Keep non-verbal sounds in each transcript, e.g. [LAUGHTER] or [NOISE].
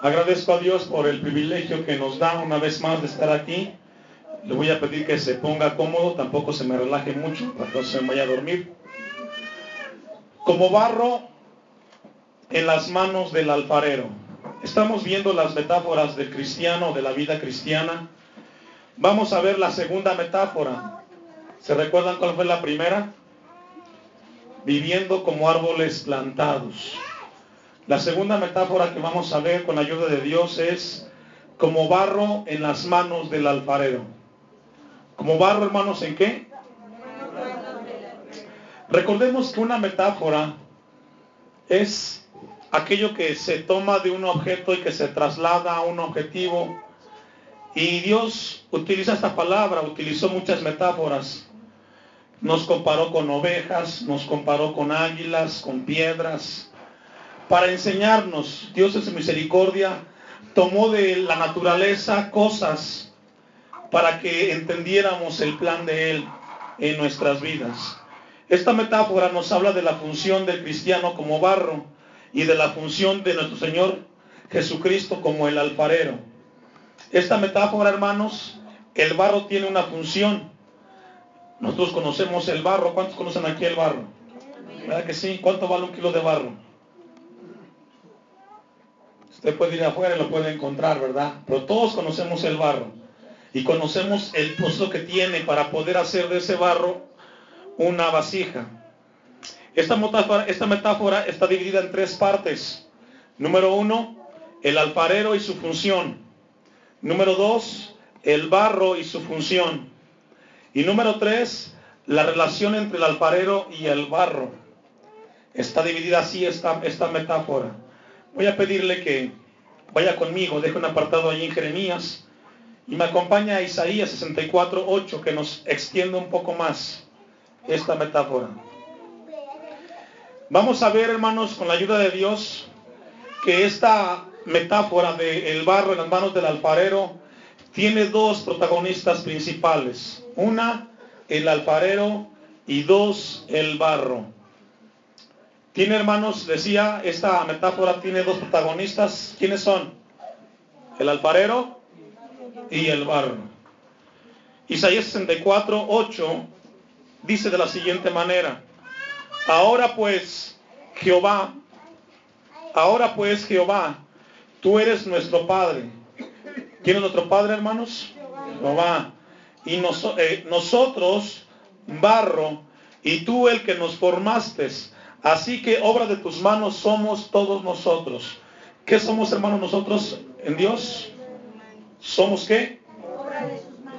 Agradezco a Dios por el privilegio que nos da una vez más de estar aquí. Le voy a pedir que se ponga cómodo, tampoco se me relaje mucho para que no se me vaya a dormir. Como barro en las manos del alfarero. Estamos viendo las metáforas del cristiano, de la vida cristiana. Vamos a ver la segunda metáfora. ¿Se recuerdan cuál fue la primera? Viviendo como árboles plantados. La segunda metáfora que vamos a ver con la ayuda de Dios es como barro en las manos del alfarero. Como barro, hermanos, ¿en qué? Recordemos que una metáfora es aquello que se toma de un objeto y que se traslada a un objetivo. Y Dios utiliza esta palabra, utilizó muchas metáforas. Nos comparó con ovejas, nos comparó con águilas, con piedras, para enseñarnos. Dios en su misericordia tomó de la naturaleza cosas para que entendiéramos el plan de Él en nuestras vidas. Esta metáfora nos habla de la función del cristiano como barro y de la función de nuestro Señor Jesucristo como el alfarero. Esta metáfora, hermanos, el barro tiene una función. Nosotros conocemos el barro. ¿Cuántos conocen aquí el barro? ¿Verdad que sí? ¿Cuánto vale un kilo de barro? Usted puede ir afuera y lo puede encontrar, ¿verdad? Pero todos conocemos el barro y conocemos el proceso que tiene para poder hacer de ese barro una vasija. Esta metáfora, está dividida en tres partes. Número uno, el alfarero y su función. Número dos, el barro y su función. Y número tres, la relación entre el alfarero y el barro. Está dividida así esta metáfora. Voy a pedirle que vaya conmigo, deje un apartado allí en Jeremías y me acompaña a Isaías 64, 8, que nos extiende un poco más esta metáfora. Vamos a ver, hermanos, con la ayuda de Dios, que esta metáfora del barro en las manos del alfarero tiene dos protagonistas principales. Una, el alfarero y dos, el barro. Tiene, hermanos, decía, esta metáfora tiene dos protagonistas. ¿Quiénes son? El alfarero y el barro. Isaías 64, 8 dice de la siguiente manera. Ahora pues, Jehová, ahora pues, Jehová, tú eres nuestro Padre. ¿Quién es nuestro Padre, hermanos? Jehová. Y eh, nosotros, barro, y tú el que nos formaste Así que obra de tus manos somos todos nosotros. ¿Qué somos, hermanos, nosotros en Dios? ¿Somos qué?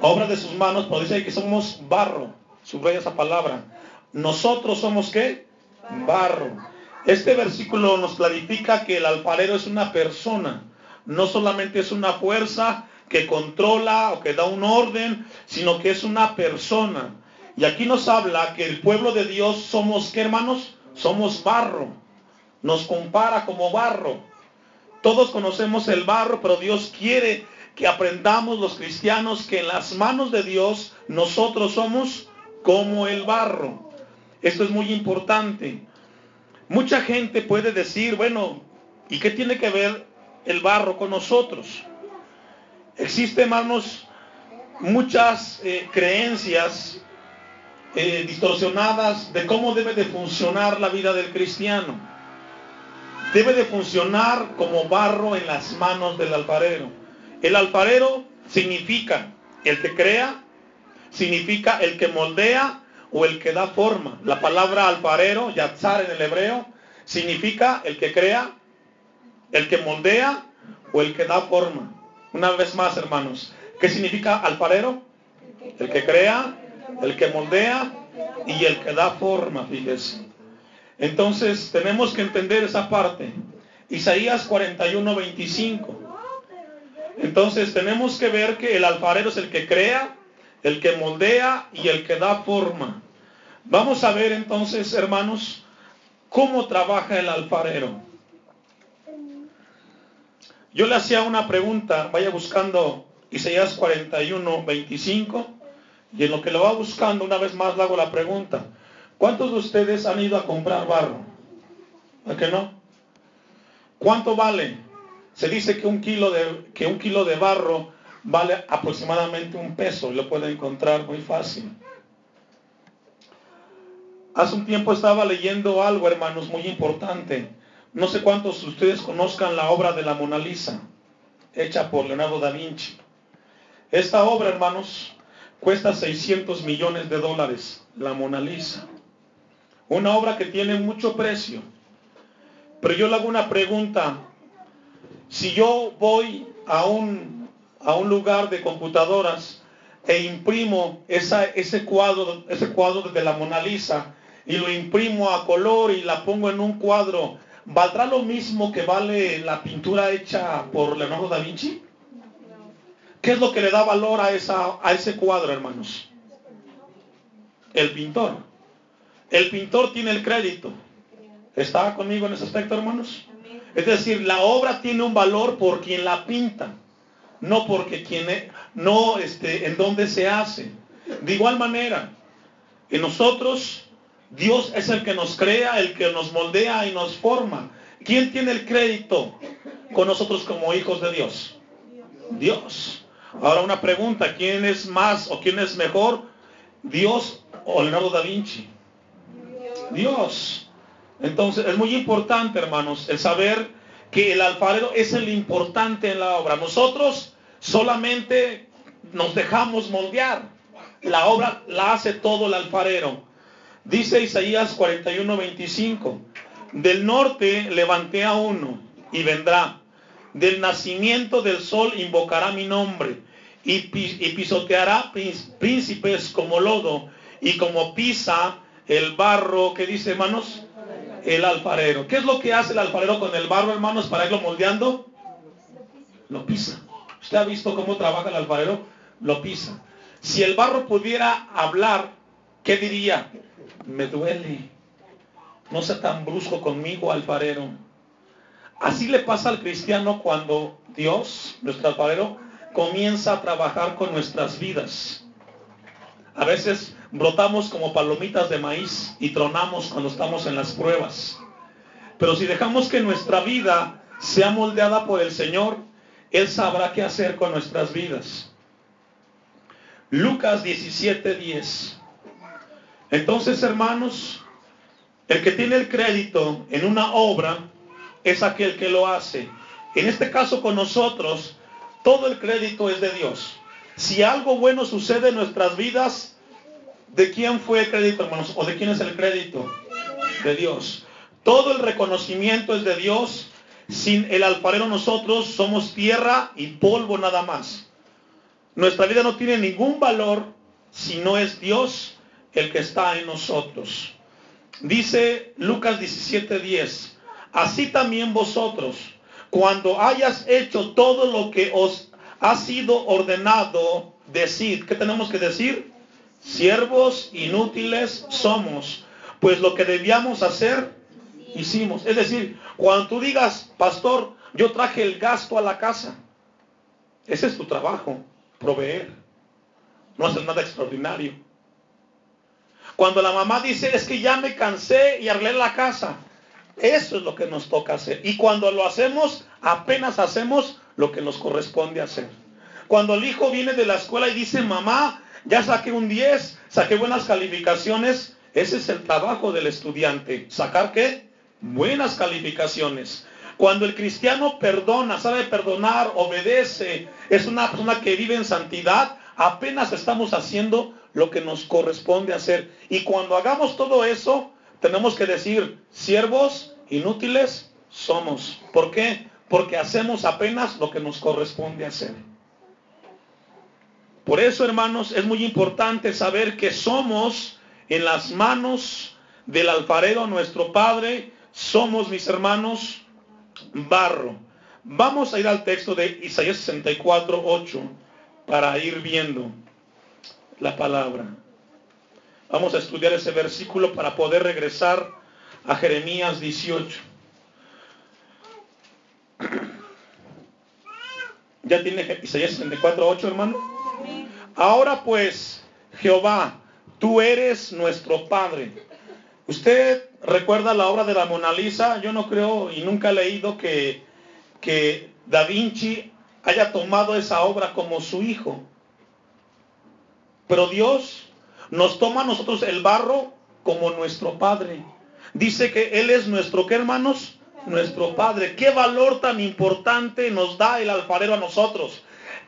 Obra de sus manos. pero dice que somos barro. Subraya esa palabra. Nosotros somos qué? Barro. Este versículo nos clarifica que el alfarero es una persona. No solamente es una fuerza que controla o que da un orden, sino que es una persona. Y aquí nos habla que el pueblo de Dios somos, ¿qué hermanos? Somos barro. Nos compara como barro. Todos conocemos el barro, pero Dios quiere que aprendamos los cristianos que en las manos de Dios nosotros somos como el barro. Esto es muy importante. Mucha gente puede decir, bueno, ¿y qué tiene que ver el barro con nosotros? Existen, hermanos, muchas eh, creencias eh, distorsionadas de cómo debe de funcionar la vida del cristiano. Debe de funcionar como barro en las manos del alfarero. El alfarero significa el que crea, significa el que moldea o el que da forma. La palabra alfarero, yatzar en el hebreo, significa el que crea, el que moldea o el que da forma. Una vez más, hermanos, ¿qué significa alfarero? El que crea, el que moldea y el que da forma, fíjese. Entonces tenemos que entender esa parte. Isaías 41, 25. Entonces tenemos que ver que el alfarero es el que crea, el que moldea y el que da forma. Vamos a ver entonces, hermanos, cómo trabaja el alfarero. Yo le hacía una pregunta, vaya buscando Isaías 41, 25. Y en lo que lo va buscando, una vez más le hago la pregunta. ¿Cuántos de ustedes han ido a comprar barro? ¿A qué no? ¿Cuánto vale? Se dice que un kilo de, que un kilo de barro vale aproximadamente un peso, lo puede encontrar muy fácil. Hace un tiempo estaba leyendo algo, hermanos, muy importante. No sé cuántos de ustedes conozcan la obra de la Mona Lisa, hecha por Leonardo da Vinci. Esta obra, hermanos, cuesta 600 millones de dólares, la Mona Lisa. Una obra que tiene mucho precio. Pero yo le hago una pregunta. Si yo voy a un, a un lugar de computadoras e imprimo ese, cuadro, ese cuadro de la Mona Lisa y lo imprimo a color y la pongo en un cuadro, ¿valdrá lo mismo que vale la pintura hecha por Leonardo da Vinci? ¿Qué es lo que le da valor a, esa, a ese cuadro, hermanos? El pintor. El pintor tiene el crédito. ¿Está conmigo en ese aspecto, hermanos? Es decir, la obra tiene un valor por quien la pinta, no porque quien e, no este, en dónde se hace. De igual manera, en nosotros Dios es el que nos crea, el que nos moldea y nos forma. ¿Quién tiene el crédito con nosotros como hijos de Dios? Dios. Ahora una pregunta, ¿quién es más o quién es mejor? ¿Dios o Leonardo da Vinci? Dios. Entonces es muy importante, hermanos, el saber que el alfarero es el importante en la obra. Nosotros solamente nos dejamos moldear. La obra la hace todo el alfarero. Dice Isaías 41, 25, del norte levanté a uno y vendrá. Del nacimiento del sol invocará mi nombre y, pisoteará príncipes como lodo y como pisa el barro, ¿qué dice hermanos? El alfarero. ¿Qué es lo que hace el alfarero con el barro, hermanos, para irlo moldeando? Lo pisa. ¿Usted ha visto cómo trabaja el alfarero? Lo pisa. Si el barro pudiera hablar, ¿qué diría? me duele. No sea tan brusco conmigo, alfarero. Así le pasa al cristiano cuando Dios, nuestro alfarero, comienza a trabajar con nuestras vidas. A veces brotamos como palomitas de maíz y tronamos cuando estamos en las pruebas. Pero si dejamos que nuestra vida sea moldeada por el Señor, Él sabrá qué hacer con nuestras vidas. Lucas 17:10. Entonces, hermanos, el que tiene el crédito en una obra es aquel que lo hace. En este caso con nosotros, todo el crédito es de Dios. Si algo bueno sucede en nuestras vidas, ¿de quién fue el crédito, hermanos? ¿O de quién es el crédito? De Dios. Todo el reconocimiento es de Dios. Sin el alfarero nosotros somos tierra y polvo nada más. Nuestra vida no tiene ningún valor si no es Dios el que está en nosotros. Dice Lucas 17:10, así también vosotros, cuando hayas hecho todo lo que os ha sido ordenado, decid, ¿qué tenemos que decir? Siervos inútiles somos, pues lo que debíamos hacer, hicimos. Es decir, cuando tú digas, pastor, yo traje el gasto a la casa, ese es tu trabajo, proveer. No haces nada extraordinario. Cuando la mamá dice, es que ya me cansé y arreglé la casa. Eso es lo que nos toca hacer. Y cuando lo hacemos, apenas hacemos lo que nos corresponde hacer. Cuando el hijo viene de la escuela y dice, mamá, ya saqué un 10, saqué buenas calificaciones, ese es el trabajo del estudiante. ¿Sacar qué? Buenas calificaciones. Cuando el cristiano perdona, sabe perdonar, obedece, es una persona que vive en santidad, apenas estamos haciendo lo que nos corresponde hacer. Y cuando hagamos todo eso, tenemos que decir, siervos inútiles somos. ¿Por qué? Porque hacemos apenas lo que nos corresponde hacer. Por eso, hermanos, es muy importante saber que somos en las manos del alfarero, nuestro Padre, somos, mis hermanos, barro. Vamos a ir al texto de Isaías 64, 8 para ir viendo la palabra. Vamos a estudiar ese versículo para poder regresar a Jeremías 18. [CLEARS THROAT] ¿Ya tiene Isaías 64, 8, hermano? Ahora pues, Jehová, tú eres nuestro Padre. ¿Usted recuerda la obra de la Mona Lisa? Yo no creo y nunca he leído que, que Da Vinci haya tomado esa obra como su hijo. Pero Dios nos toma a nosotros el barro como nuestro Padre. Dice que Él es nuestro, ¿qué hermanos? Nuestro Padre. ¿Qué valor tan importante nos da el alfarero a nosotros?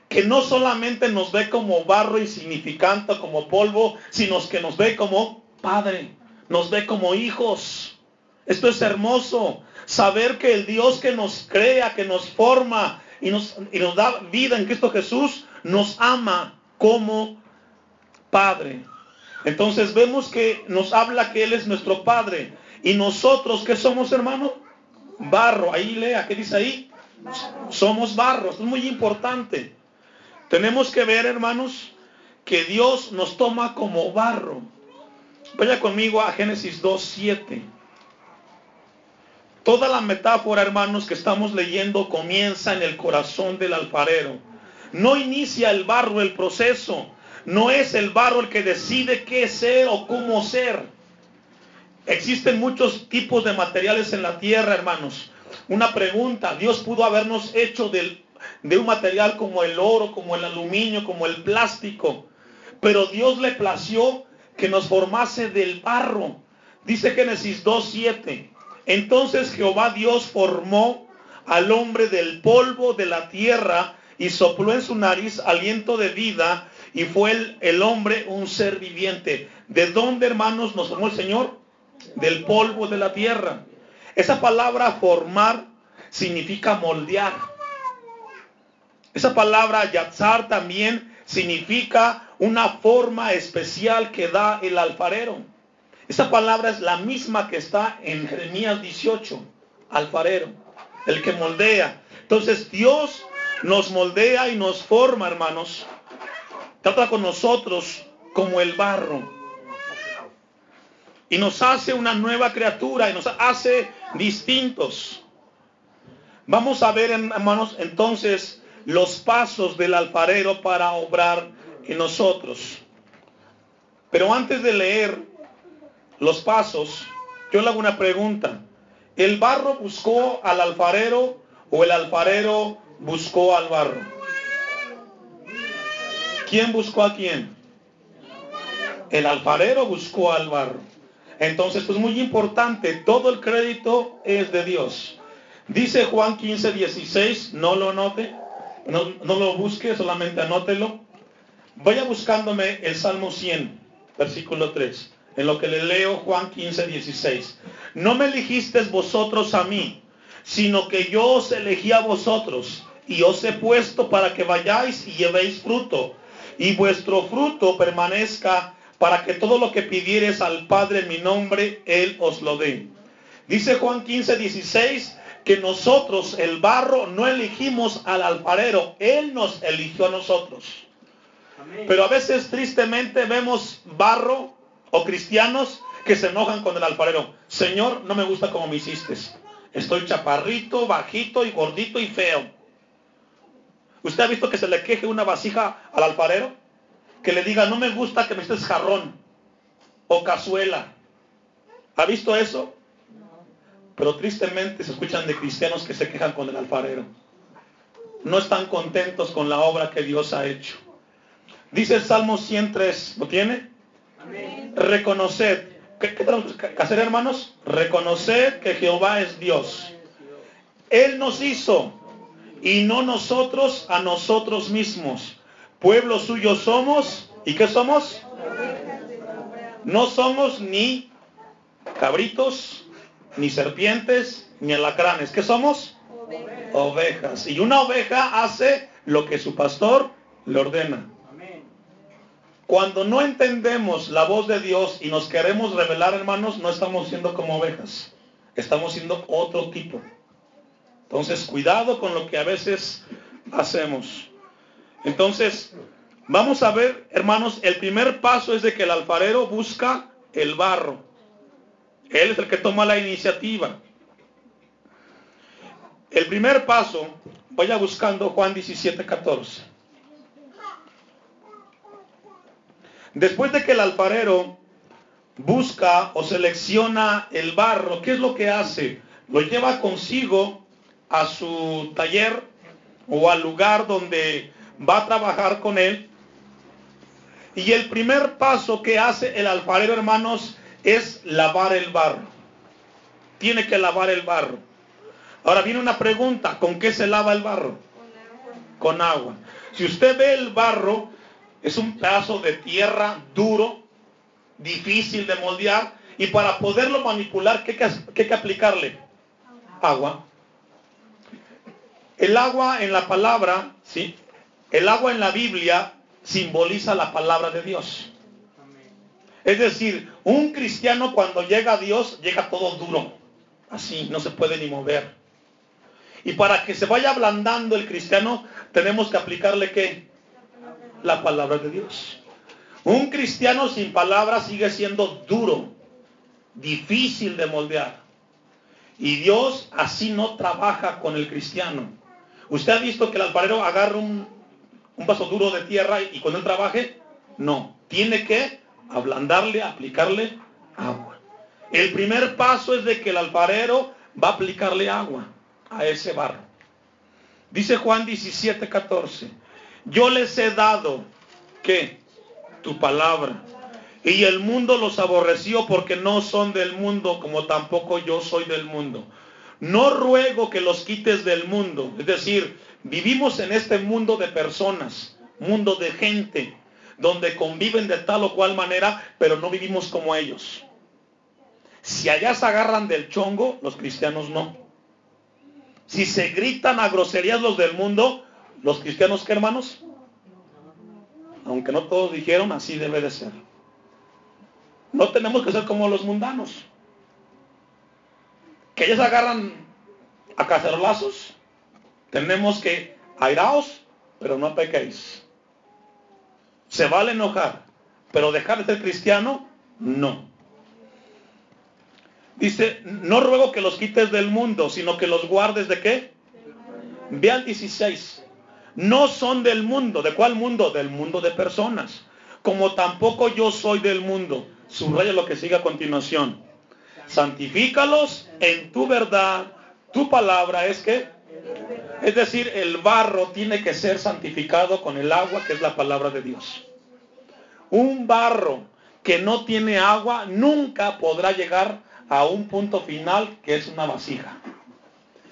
Que no solamente nos ve como barro insignificante, como polvo, sino que nos ve como Padre, nos ve como hijos. Esto es hermoso. Saber que el Dios que nos crea, que nos forma y nos, y nos da vida en Cristo Jesús, nos ama como Padre. Entonces vemos que nos habla que Él es nuestro Padre. Y nosotros, ¿qué somos, hermano? Barro. Ahí lea, ¿qué dice ahí? Somos barro. Es muy importante. Tenemos que ver, hermanos, que Dios nos toma como barro. Vaya conmigo a Génesis 2.7. Toda la metáfora, hermanos, que estamos leyendo comienza en el corazón del alfarero. No inicia el barro el proceso. No es el barro el que decide qué ser o cómo ser. Existen muchos tipos de materiales en la tierra, hermanos. Una pregunta, Dios pudo habernos hecho de un material como el oro, como el aluminio, como el plástico. Pero Dios le plació que nos formase del barro. Dice Génesis 2.7. Entonces Jehová Dios formó al hombre del polvo de la tierra y sopló en su nariz aliento de vida y fue el, el, hombre un ser viviente. ¿De dónde, hermanos, nos formó el Señor? Del polvo de la tierra. Esa palabra formar significa moldear. Esa palabra yatzar también significa una forma especial que da el alfarero. Esa palabra es la misma que está en Jeremías 18, alfarero, el que moldea. Entonces Dios nos moldea y nos forma, hermanos, trata con nosotros como el barro. Y nos hace una nueva criatura y nos hace distintos. Vamos a ver, hermanos, entonces los pasos del alfarero para obrar en nosotros. Pero antes de leer los pasos, yo le hago una pregunta. ¿El barro buscó al alfarero o el alfarero buscó al barro? ¿Quién buscó a quién? El alfarero buscó al barro. Entonces, pues muy importante, todo el crédito es de Dios. Dice Juan 15, 16, no lo note, no, no lo busque, solamente anótelo. Vaya buscándome el Salmo 100, versículo 3, en lo que le leo Juan 15, 16. No me elegisteis vosotros a mí, sino que yo os elegí a vosotros y os he puesto para que vayáis y llevéis fruto y vuestro fruto permanezca para que todo lo que pidieres al Padre en mi nombre, Él os lo dé. Dice Juan 15, 16, que nosotros, el barro, no elegimos al alfarero, Él nos eligió a nosotros. Pero a veces tristemente vemos barro o cristianos que se enojan con el alfarero. Señor, no me gusta como me hiciste. Estoy chaparrito, bajito y gordito y feo. ¿Usted ha visto que se le queje una vasija al alfarero? Que le diga, no me gusta que me estés jarrón o cazuela. ¿Ha visto eso? Pero tristemente se escuchan de cristianos que se quejan con el alfarero. No están contentos con la obra que Dios ha hecho. Dice el Salmo 103, ¿lo tiene? Amén. Reconoced. ¿Qué, qué tenemos que hacer, hermanos? Reconocer que Jehová es Dios. Él nos hizo y no nosotros a nosotros mismos. Pueblo suyo somos. ¿Y qué somos? No somos ni cabritos, ni serpientes, ni alacranes. ¿Qué somos? Ovejas. Y una oveja hace lo que su pastor le ordena. Cuando no entendemos la voz de Dios y nos queremos revelar, hermanos, no estamos siendo como ovejas. Estamos siendo otro tipo. Entonces, cuidado con lo que a veces hacemos. Entonces, vamos a ver, hermanos, el primer paso es de que el alfarero busca el barro. Él es el que toma la iniciativa. El primer paso, vaya buscando Juan 17, 14. Después de que el alfarero busca o selecciona el barro, ¿qué es lo que hace? Lo lleva consigo a su taller o al lugar donde va a trabajar con él. Y el primer paso que hace el alfarero, hermanos, es lavar el barro. Tiene que lavar el barro. Ahora viene una pregunta, ¿con qué se lava el barro? Con agua. Si usted ve el barro, es un pedazo de tierra duro, difícil de moldear, y para poderlo manipular, ¿qué, hay que aplicarle? Agua. El agua en la palabra, ¿sí? El agua en la Biblia simboliza la palabra de Dios. Es decir, un cristiano cuando llega a Dios llega todo duro, así, no se puede ni mover. Y para que se vaya ablandando el cristiano, tenemos que aplicarle qué? La palabra de Dios. Un cristiano sin palabra sigue siendo duro, difícil de moldear. Y Dios así no trabaja con el cristiano. ¿Usted ha visto que el alfarero agarra un, un vaso duro de tierra y cuando él trabaje? No, tiene que ablandarle, aplicarle agua. El primer paso es de que el alfarero va a aplicarle agua a ese barro. Dice Juan 17, 14, yo les he dado, ¿qué? Tu palabra. Y el mundo los aborreció porque no son del mundo, como tampoco yo soy del mundo. No ruego que los quites del mundo. Es decir, vivimos en este mundo de personas, mundo de gente, donde conviven de tal o cual manera, pero no vivimos como ellos. Si allá se agarran del chongo, los cristianos no. Si se gritan a groserías los del mundo, los cristianos, ¿qué hermanos? Aunque no todos dijeron, así debe de ser. No tenemos que ser como los mundanos que ellos agarran a cacerolazos, tenemos que airaos, pero no pequéis. Se vale enojar, pero dejar de ser cristiano, no. Dice, no ruego que los quites del mundo, sino que los guardes de qué? Ve al 16. No son del mundo. ¿De cuál mundo? Del mundo de personas. Como tampoco yo soy del mundo. Subraya lo que sigue a continuación santifícalos en tu verdad. Tu palabra es que, es decir, el barro tiene que ser santificado con el agua que es la palabra de Dios. Un barro que no tiene agua nunca podrá llegar a un punto final que es una vasija.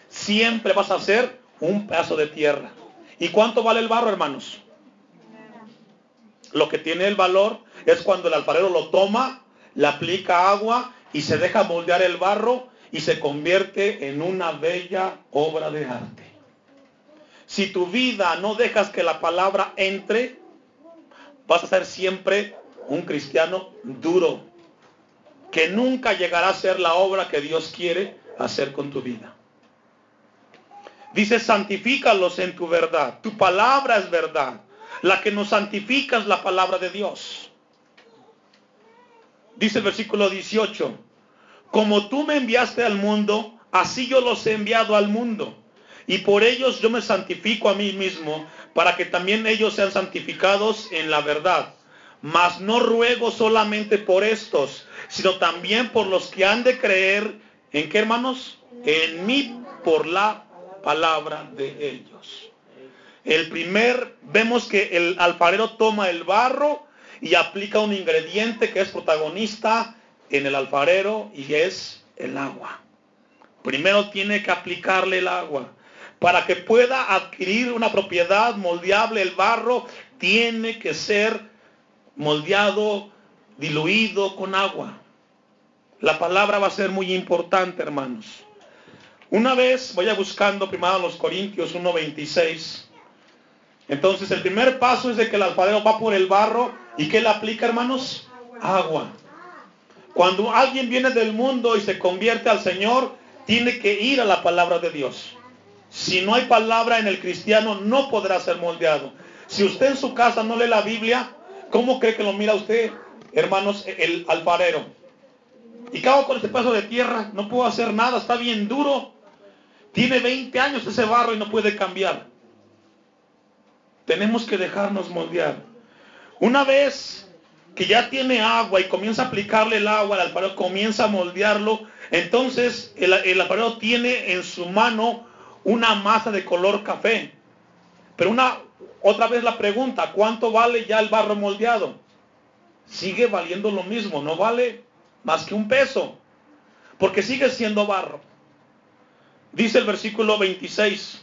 Siempre vas a ser un pedazo de tierra. ¿Y cuánto vale el barro, hermanos? Lo que tiene el valor es cuando el alfarero lo toma, le aplica agua y se deja moldear el barro y se convierte en una bella obra de arte. Si tu vida no dejas que la palabra entre, vas a ser siempre un cristiano duro, que nunca llegará a ser la obra que Dios quiere hacer con tu vida. Dice, santifícalos en tu verdad. Tu palabra es verdad. La que nos santifica es la palabra de Dios. Dice el versículo 18, como tú me enviaste al mundo, así yo los he enviado al mundo. Y por ellos yo me santifico a mí mismo, para que también ellos sean santificados en la verdad. Mas no ruego solamente por estos, sino también por los que han de creer, ¿en qué hermanos? En mí por la palabra de ellos. El primer, vemos que el alfarero toma el barro y aplica un ingrediente que es protagonista en el alfarero y es el agua. Primero tiene que aplicarle el agua. Para que pueda adquirir una propiedad moldeable, el barro tiene que ser moldeado, diluido con agua. La palabra va a ser muy importante, hermanos. Una vez, voy a buscando primero los Corintios 1.26. Entonces el primer paso es de que el alfarero va por el barro ¿Y qué le aplica, hermanos? Agua. Cuando alguien viene del mundo y se convierte al Señor, tiene que ir a la palabra de Dios. Si no hay palabra en el cristiano, no podrá ser moldeado. Si usted en su casa no lee la Biblia, ¿cómo cree que lo mira usted, hermanos, el alfarero? Y cago con este pedazo de tierra, no puedo hacer nada, está bien duro. Tiene 20 años ese barro y no puede cambiar. Tenemos que dejarnos moldear. Una vez que ya tiene agua y comienza a aplicarle el agua, el alfarero comienza a moldearlo, entonces el, el tiene en su mano una masa de color café. Pero una, otra vez la pregunta, ¿cuánto vale ya el barro moldeado? Sigue valiendo lo mismo, no vale más que un peso, porque sigue siendo barro. Dice el versículo 26,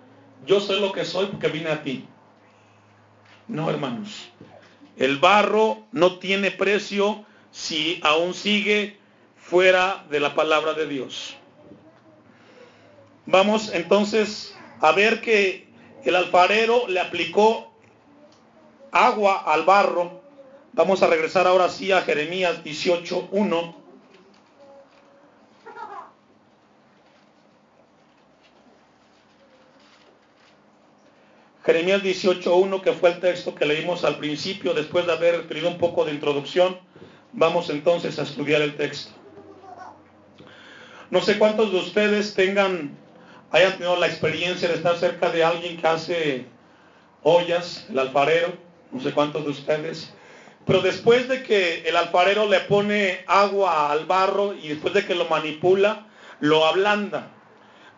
yo soy lo que soy porque vine a ti. No, hermanos. El barro no tiene precio si aún sigue fuera de la palabra de Dios. Vamos entonces a ver que el alfarero le aplicó agua al barro. Vamos a regresar ahora sí a Jeremías 18.1. Jeremías 18.1, que fue el texto que leímos al principio, después de haber tenido un poco de introducción, vamos entonces a estudiar el texto. No sé cuántos de ustedes tengan, hayan tenido la experiencia de estar cerca de alguien que hace ollas, el alfarero, no sé cuántos de ustedes, pero después de que el alfarero le pone agua al barro y después de que lo manipula, lo ablanda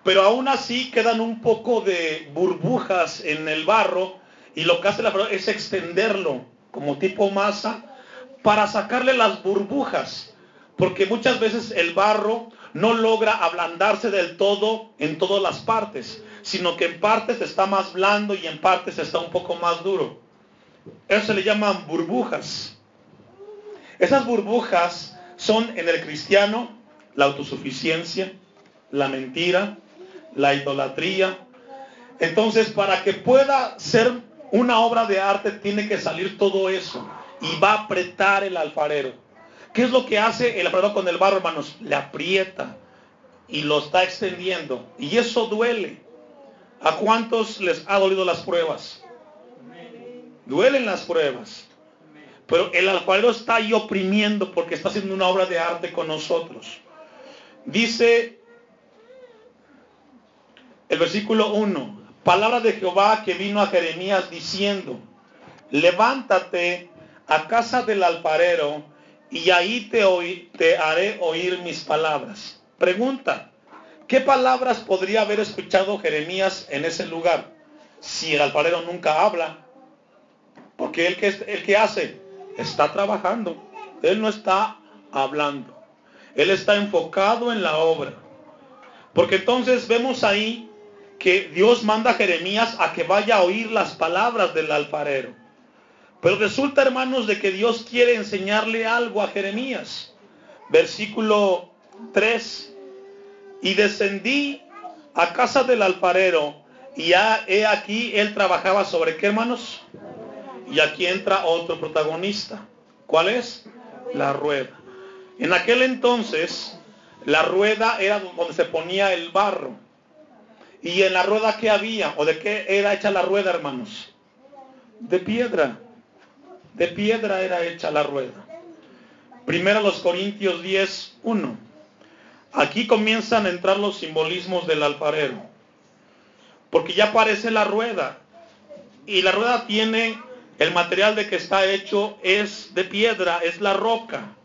pero aún así quedan un poco de burbujas en el barro y lo que hace la es extenderlo como tipo masa para sacarle las burbujas, porque muchas veces el barro no logra ablandarse del todo en todas las partes, sino que en partes está más blando y en partes está un poco más duro. Eso se le llaman burbujas. Esas burbujas son en el cristiano la autosuficiencia, la mentira, la idolatría. Entonces, para que pueda ser una obra de arte, tiene que salir todo eso. Y va a apretar el alfarero. ¿Qué es lo que hace el alfarero con el barro, hermanos? Le aprieta y lo está extendiendo. Y eso duele. ¿A cuántos les ha dolido las pruebas? Duelen las pruebas. Pero el alfarero está ahí oprimiendo porque está haciendo una obra de arte con nosotros. Dice el versículo 1, palabra de Jehová que vino a Jeremías diciendo, levántate a casa del alfarero y ahí te, te haré oír mis palabras. Pregunta, ¿qué palabras podría haber escuchado Jeremías en ese lugar si el alfarero nunca habla? Porque el que, el que hace está trabajando, él no está hablando, él está enfocado en la obra. Porque entonces vemos ahí que Dios manda a Jeremías a que vaya a oír las palabras del alfarero. Pero resulta, hermanos, de que Dios quiere enseñarle algo a Jeremías. Versículo 3. Y descendí a casa del alfarero y ya he aquí él trabajaba sobre qué, hermanos? Y aquí entra otro protagonista. ¿Cuál es? La rueda. En aquel entonces, la rueda era donde se ponía el barro. ¿Y en la rueda qué había? ¿O de qué era hecha la rueda, hermanos? De piedra. De piedra era hecha la rueda. Primero los Corintios 10, 1. Aquí comienzan a entrar los simbolismos del alfarero. Porque ya aparece la rueda. Y la rueda tiene el material de que está hecho es de piedra, es la roca.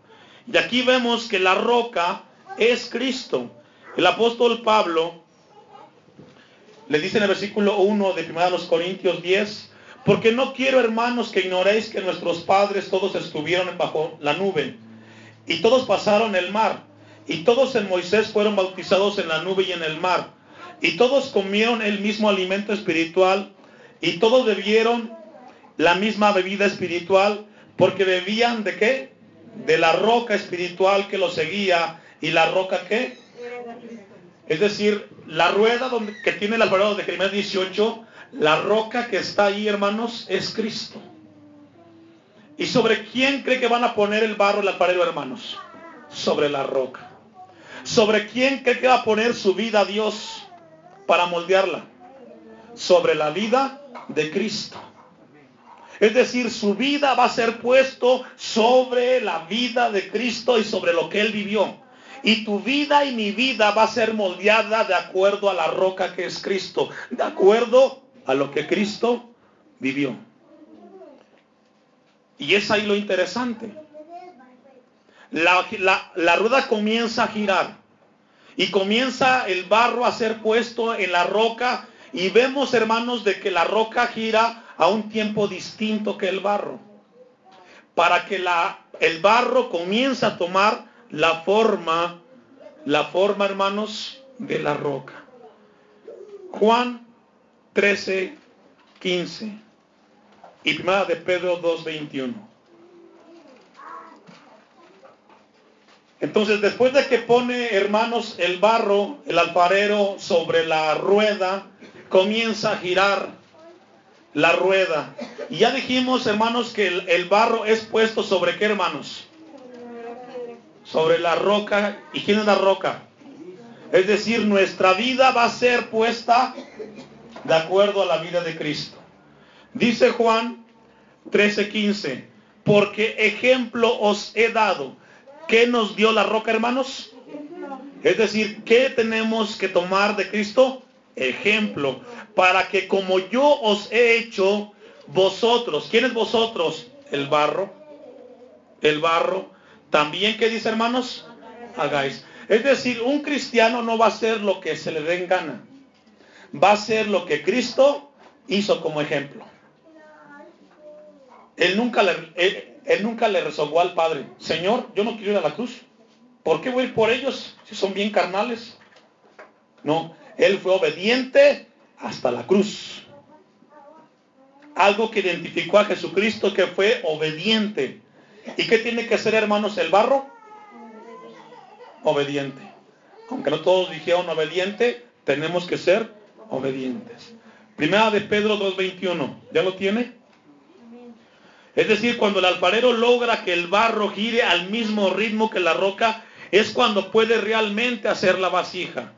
Y aquí vemos que la roca es Cristo. El apóstol Pablo le dice en el versículo 1 de 1 Corintios 10, porque no quiero hermanos que ignoréis que nuestros padres todos estuvieron bajo la nube y todos pasaron el mar y todos en Moisés fueron bautizados en la nube y en el mar y todos comieron el mismo alimento espiritual y todos bebieron la misma bebida espiritual porque bebían de qué? De la roca espiritual que los seguía y la roca qué? Es decir, la rueda donde, que tiene el alfarero de Jeremías 18, la roca que está ahí, hermanos, es Cristo. ¿Y sobre quién cree que van a poner el barro el alfarero, hermanos? Sobre la roca. ¿Sobre quién cree que va a poner su vida Dios para moldearla? Sobre la vida de Cristo. Es decir, su vida va a ser puesto sobre la vida de Cristo y sobre lo que Él vivió. Y tu vida y mi vida va a ser moldeada de acuerdo a la roca que es Cristo, de acuerdo a lo que Cristo vivió. Y es ahí lo interesante. La, rueda comienza a girar y comienza el barro a ser puesto en la roca y vemos hermanos de que la roca gira a un tiempo distinto que el barro. Para que el barro comience a tomar la forma, la forma, hermanos, de la roca. Juan 13, 15 y primera de Pedro 2, 21. Entonces, después de que pone, hermanos, el barro, el alfarero sobre la rueda, comienza a girar la rueda. Y ya dijimos, hermanos, que el, barro es puesto sobre qué, hermanos? Sobre la roca. ¿Y quién es la roca? Es decir, nuestra vida va a ser puesta de acuerdo a la vida de Cristo. Dice Juan 13:15, porque ejemplo os he dado. ¿Qué nos dio la roca, hermanos? Es decir, ¿qué tenemos que tomar de Cristo? ejemplo, para que como yo os he hecho, vosotros, ¿quién es vosotros? El barro, el barro, también, ¿qué dice hermanos? Hagáis. Es decir, un cristiano no va a hacer lo que se le den gana, va a hacer lo que Cristo hizo como ejemplo. Él nunca le, él, nunca le rezongó al Padre, Señor, yo no quiero ir a la cruz. ¿Por qué voy a ir por ellos si son bien carnales? No, él fue obediente hasta la cruz. Algo que identificó a Jesucristo que fue obediente. ¿Y qué tiene que ser, hermanos, el barro? Obediente. Aunque no todos dijeron obediente, tenemos que ser obedientes. Primera de Pedro 2.21. ¿Ya lo tiene? Es decir, cuando el alfarero logra que el barro gire al mismo ritmo que la roca, es cuando puede realmente hacer la vasija.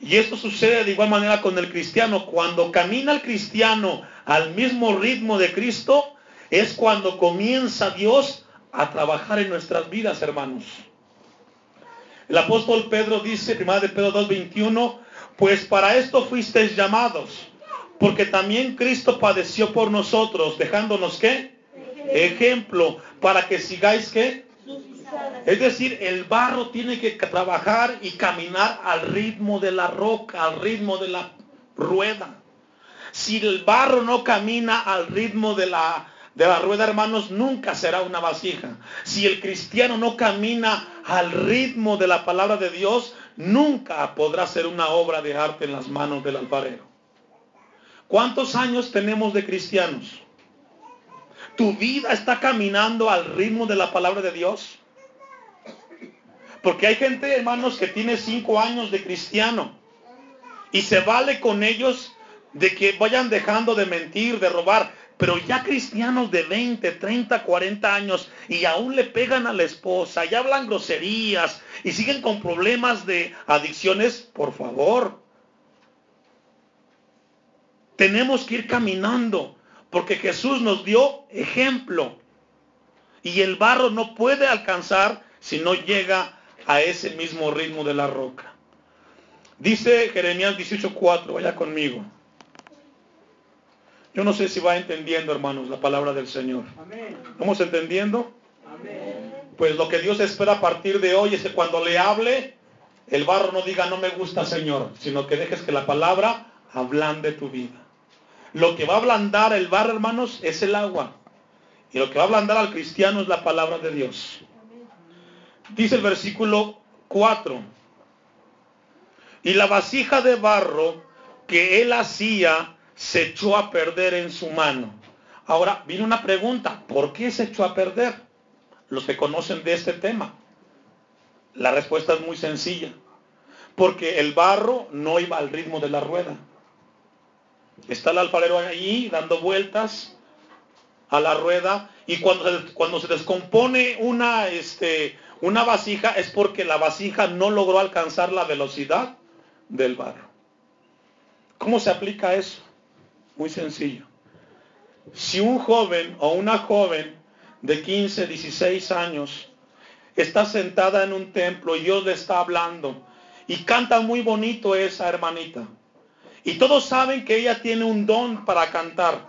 Y esto sucede de igual manera con el cristiano. Cuando camina el cristiano al mismo ritmo de Cristo, es cuando comienza Dios a trabajar en nuestras vidas, hermanos. El apóstol Pedro dice, primera de Pedro 2.21, pues para esto fuisteis llamados, porque también Cristo padeció por nosotros, dejándonos qué? Ejemplo, para que sigáis qué? Es decir, el barro tiene que trabajar y caminar al ritmo de la roca, al ritmo de la rueda. Si el barro no camina al ritmo de la, de la rueda, hermanos, nunca será una vasija. Si el cristiano no camina al ritmo de la palabra de Dios, nunca podrá ser una obra de arte en las manos del alfarero. ¿Cuántos años tenemos de cristianos? ¿Tu vida está caminando al ritmo de la palabra de Dios? Porque hay gente, hermanos, que tiene cinco años de cristiano. Y se vale con ellos de que vayan dejando de mentir, de robar. Pero ya cristianos de 20, 30, 40 años y aún le pegan a la esposa, y hablan groserías y siguen con problemas de adicciones, por favor. Tenemos que ir caminando porque Jesús nos dio ejemplo. Y el barro no puede alcanzar si no llega a ese mismo ritmo de la roca. Dice Jeremías 18:4, vaya conmigo. Yo no sé si va entendiendo, hermanos, la palabra del Señor. ¿Vamos entendiendo? Pues lo que Dios espera a partir de hoy es que cuando le hable, el barro no diga no me gusta, Señor, sino que dejes que la palabra ablande tu vida. Lo que va a ablandar el barro, hermanos, es el agua. Y lo que va a ablandar al cristiano es la palabra de Dios. Dice el versículo 4. Y la vasija de barro que él hacía se echó a perder en su mano. Ahora viene una pregunta, ¿por qué se echó a perder? Los que conocen de este tema. La respuesta es muy sencilla. Porque el barro no iba al ritmo de la rueda. Está el alfarero ahí dando vueltas a la rueda y cuando cuando se descompone una, este, una vasija es porque la vasija no logró alcanzar la velocidad del barro. ¿Cómo se aplica eso? Muy sencillo. Si un joven o una joven de 15, 16 años está sentada en un templo y Dios le está hablando y canta muy bonito esa hermanita. Y todos saben que ella tiene un don para cantar.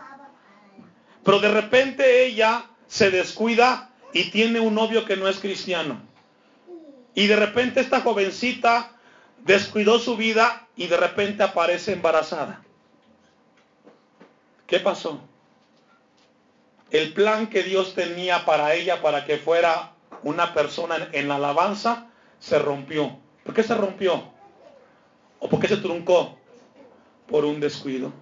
Pero de repente ella se descuida y tiene un novio que no es cristiano. Y de repente esta jovencita descuidó su vida y de repente aparece embarazada. ¿Qué pasó? El plan que Dios tenía para ella, para que fuera una persona en la alabanza, se rompió. ¿Por qué se rompió? ¿O por qué se truncó? Por un descuido.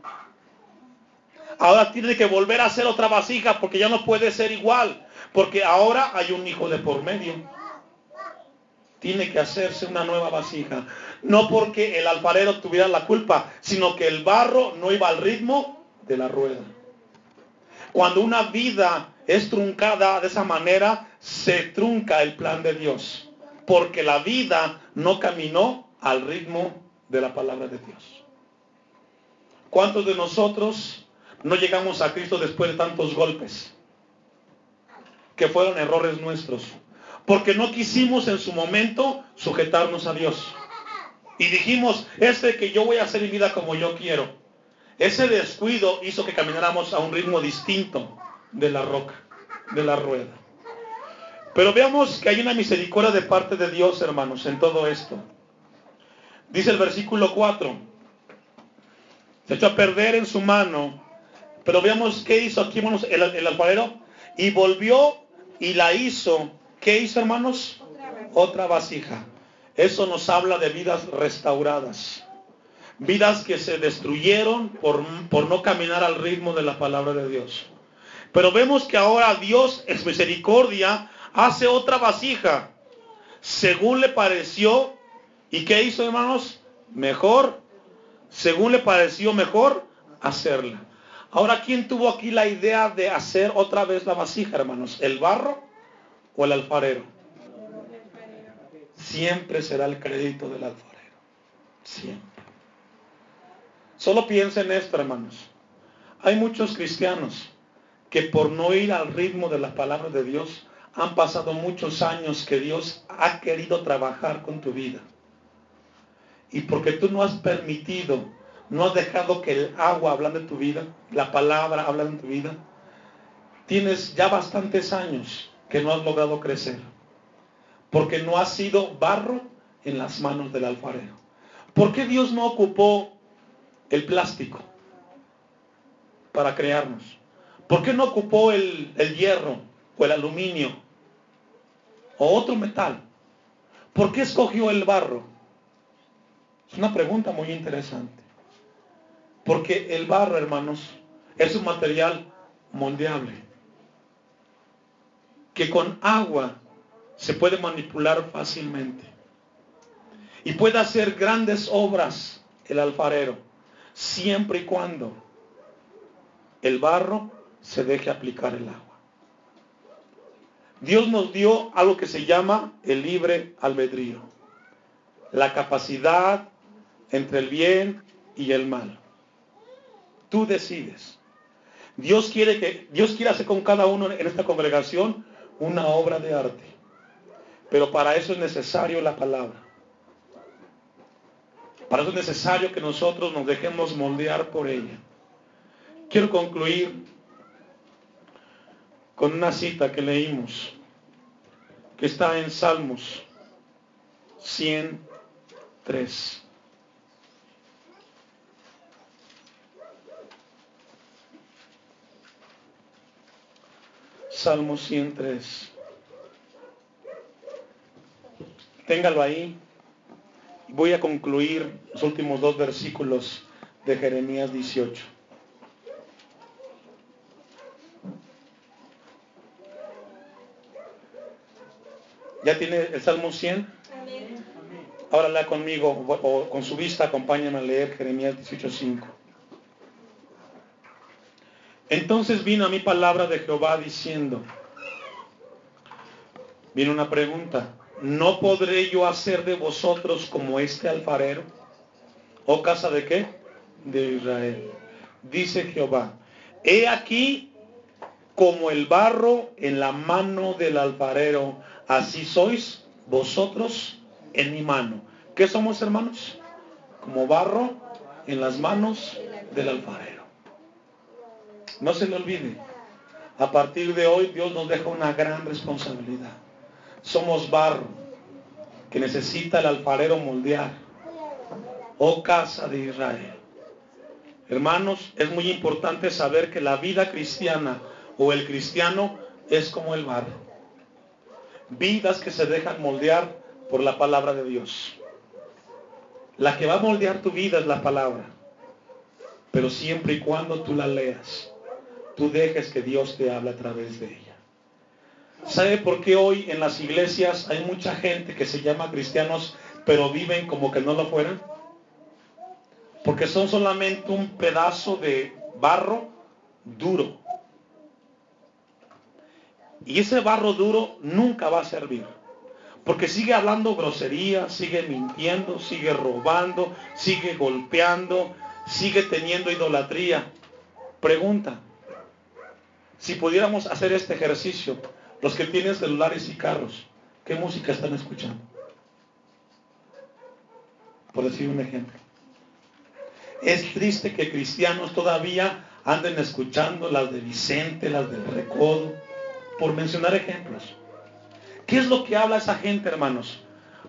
Ahora tiene que volver a hacer otra vasija porque ya no puede ser igual. Porque ahora hay un hijo de por medio. Tiene que hacerse una nueva vasija. No porque el alfarero tuviera la culpa, sino que el barro no iba al ritmo de la rueda. Cuando una vida es truncada de esa manera, se trunca el plan de Dios. Porque la vida no caminó al ritmo de la palabra de Dios. ¿Cuántos de nosotros no llegamos a Cristo después de tantos golpes? Que fueron errores nuestros. Porque no quisimos en su momento sujetarnos a Dios. Y dijimos, este que yo voy a hacer mi vida como yo quiero. Ese descuido hizo que camináramos a un ritmo distinto de la roca, de la rueda. Pero veamos que hay una misericordia de parte de Dios, hermanos, en todo esto. Dice el versículo 4. Se echó a perder en su mano. Pero veamos qué hizo aquí, hermanos, el, el alfarero. Y volvió y la hizo. ¿Qué hizo, hermanos? Otra vasija. Eso nos habla de vidas restauradas. Vidas que se destruyeron por, por no caminar al ritmo de la palabra de Dios. Pero vemos que ahora Dios es misericordia, hace otra vasija, según le pareció. ¿Y qué hizo, hermanos? Mejor, según le pareció mejor, hacerla. Ahora, ¿quién tuvo aquí la idea de hacer otra vez la vasija, hermanos? ¿El barro o el alfarero? Siempre será el crédito del alfarero. Siempre. Solo piensen esto, hermanos. Hay muchos cristianos que por no ir al ritmo de las palabras de Dios, han pasado muchos años que Dios ha querido trabajar con tu vida. Y porque tú no has permitido, no has dejado que el agua hable en tu vida, la palabra habla en tu vida, tienes ya bastantes años que no has logrado crecer. Porque no has sido barro en las manos del alfarero. ¿Por qué Dios no ocupó el plástico para crearnos? ¿Por qué no ocupó el, el hierro o el aluminio o otro metal? ¿Por qué escogió el barro? Es una pregunta muy interesante. Porque el barro, hermanos, es un material moldeable. Que con agua se puede manipular fácilmente. Y puede hacer grandes obras el alfarero, siempre y cuando el barro se deje aplicar el agua. Dios nos dio algo que se llama el libre albedrío, la capacidad entre el bien y el mal. Tú decides. Dios quiere que Dios quiere hacer con cada uno en esta congregación una obra de arte. Pero para eso es necesario la palabra. Para eso es necesario que nosotros nos dejemos moldear por ella. Quiero concluir con una cita que leímos, que está en Salmos 103. Salmo 103. Téngalo ahí. Voy a concluir los últimos dos versículos de Jeremías 18. ¿Ya tiene el Salmo 100? Ahora lea conmigo o con su vista acompáñame a leer Jeremías 18.5. Entonces vino a mi palabra de Jehová diciendo, viene una pregunta, ¿no podré yo hacer de vosotros como este alfarero? ¿O casa de qué? De Israel. dice Jehová, he aquí como el barro en la mano del alfarero, así sois vosotros en mi mano. ¿Qué somos hermanos? Como barro en las manos del alfarero. No se le olvide, a partir de hoy Dios nos deja una gran responsabilidad. Somos barro que necesita el alfarero moldear. Oh casa de Israel. Hermanos, es muy importante saber que la vida cristiana o el cristiano es como el barro. Vidas que se dejan moldear por la palabra de Dios. La que va a moldear tu vida es la palabra. Pero siempre y cuando tú la leas, tú dejes que Dios te hable a través de ella. ¿Sabe por qué hoy en las iglesias hay mucha gente que se llama cristianos, pero viven como que no lo fueran? Porque son solamente un pedazo de barro duro. Y ese barro duro nunca va a servir. Porque sigue hablando grosería, sigue mintiendo, sigue robando, sigue golpeando, sigue teniendo idolatría. Pregunta, si pudiéramos hacer este ejercicio, los que tienen celulares y carros, ¿qué música están escuchando? Por decir un ejemplo. Es triste que cristianos todavía anden escuchando las de Vicente, las del Recodo, por mencionar ejemplos. ¿Qué es lo que habla esa gente, hermanos?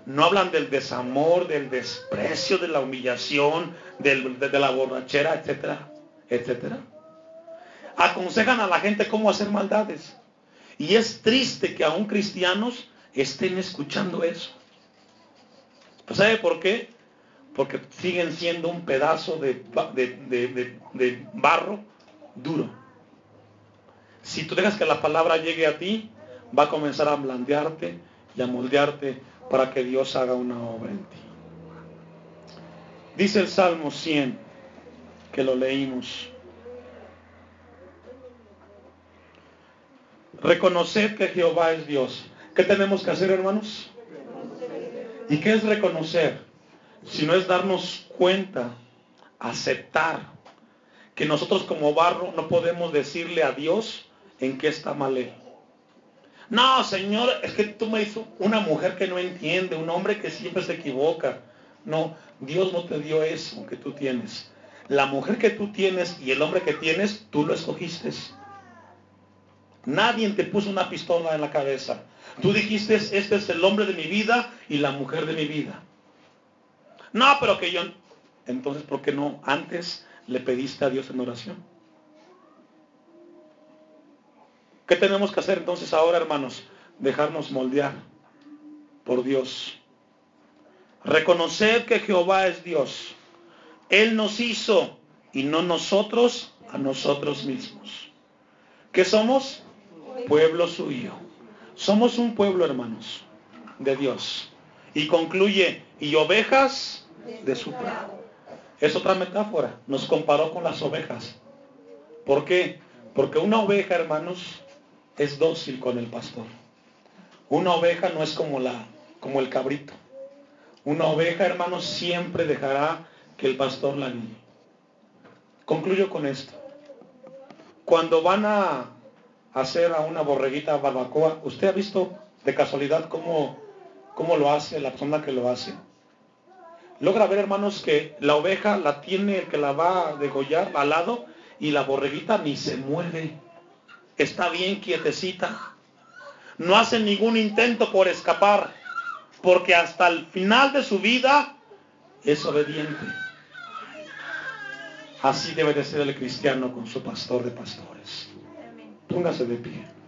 No hablan del desamor, del desprecio, de la humillación, de, la borrachera, etcétera, etcétera. Aconsejan a la gente cómo hacer maldades. Y es triste que aún cristianos estén escuchando eso. ¿Sabe por qué? Porque siguen siendo un pedazo de, de barro duro. Si tú dejas que la palabra llegue a ti, va a comenzar a blandearte y a moldearte para que Dios haga una obra en ti. Dice el Salmo 100, que lo leímos. Reconocer que Jehová es Dios. ¿Qué tenemos que hacer, hermanos? ¿Y qué es reconocer? Si no es darnos cuenta, aceptar que nosotros como barro no podemos decirle a Dios en qué está mal. No, Señor, es que tú me hizo una mujer que no entiende, un hombre que siempre se equivoca. No, Dios no te dio eso que tú tienes. La mujer que tú tienes y el hombre que tienes, tú lo escogiste. Nadie te puso una pistola en la cabeza. Tú dijiste, este es el hombre de mi vida y la mujer de mi vida. No, pero que yo... Entonces, ¿por qué no antes le pediste a Dios en oración? ¿Qué tenemos que hacer entonces ahora, hermanos? Dejarnos moldear por Dios. Reconocer que Jehová es Dios. Él nos hizo y no nosotros a nosotros mismos. ¿Qué somos? Pueblo suyo. Somos un pueblo, hermanos, de Dios. Y concluye, y ovejas de su prado. Es otra metáfora. Nos comparó con las ovejas. ¿Por qué? Porque una oveja, hermanos, es dócil con el pastor. Una oveja no es como, la, como el cabrito. Una oveja, hermanos, siempre dejará que el pastor la guíe. Concluyo con esto. Cuando van a hacer a una borreguita barbacoa, ¿usted ha visto de casualidad cómo, cómo lo hace la persona que lo hace? Logra ver, hermanos, que la oveja la tiene el que la va a degollar al lado y la borreguita ni se mueve está bien quietecita. No hace ningún intento por escapar, porque hasta el final de su vida es obediente. Así debe de ser el cristiano con su pastor de pastores. Póngase de pie.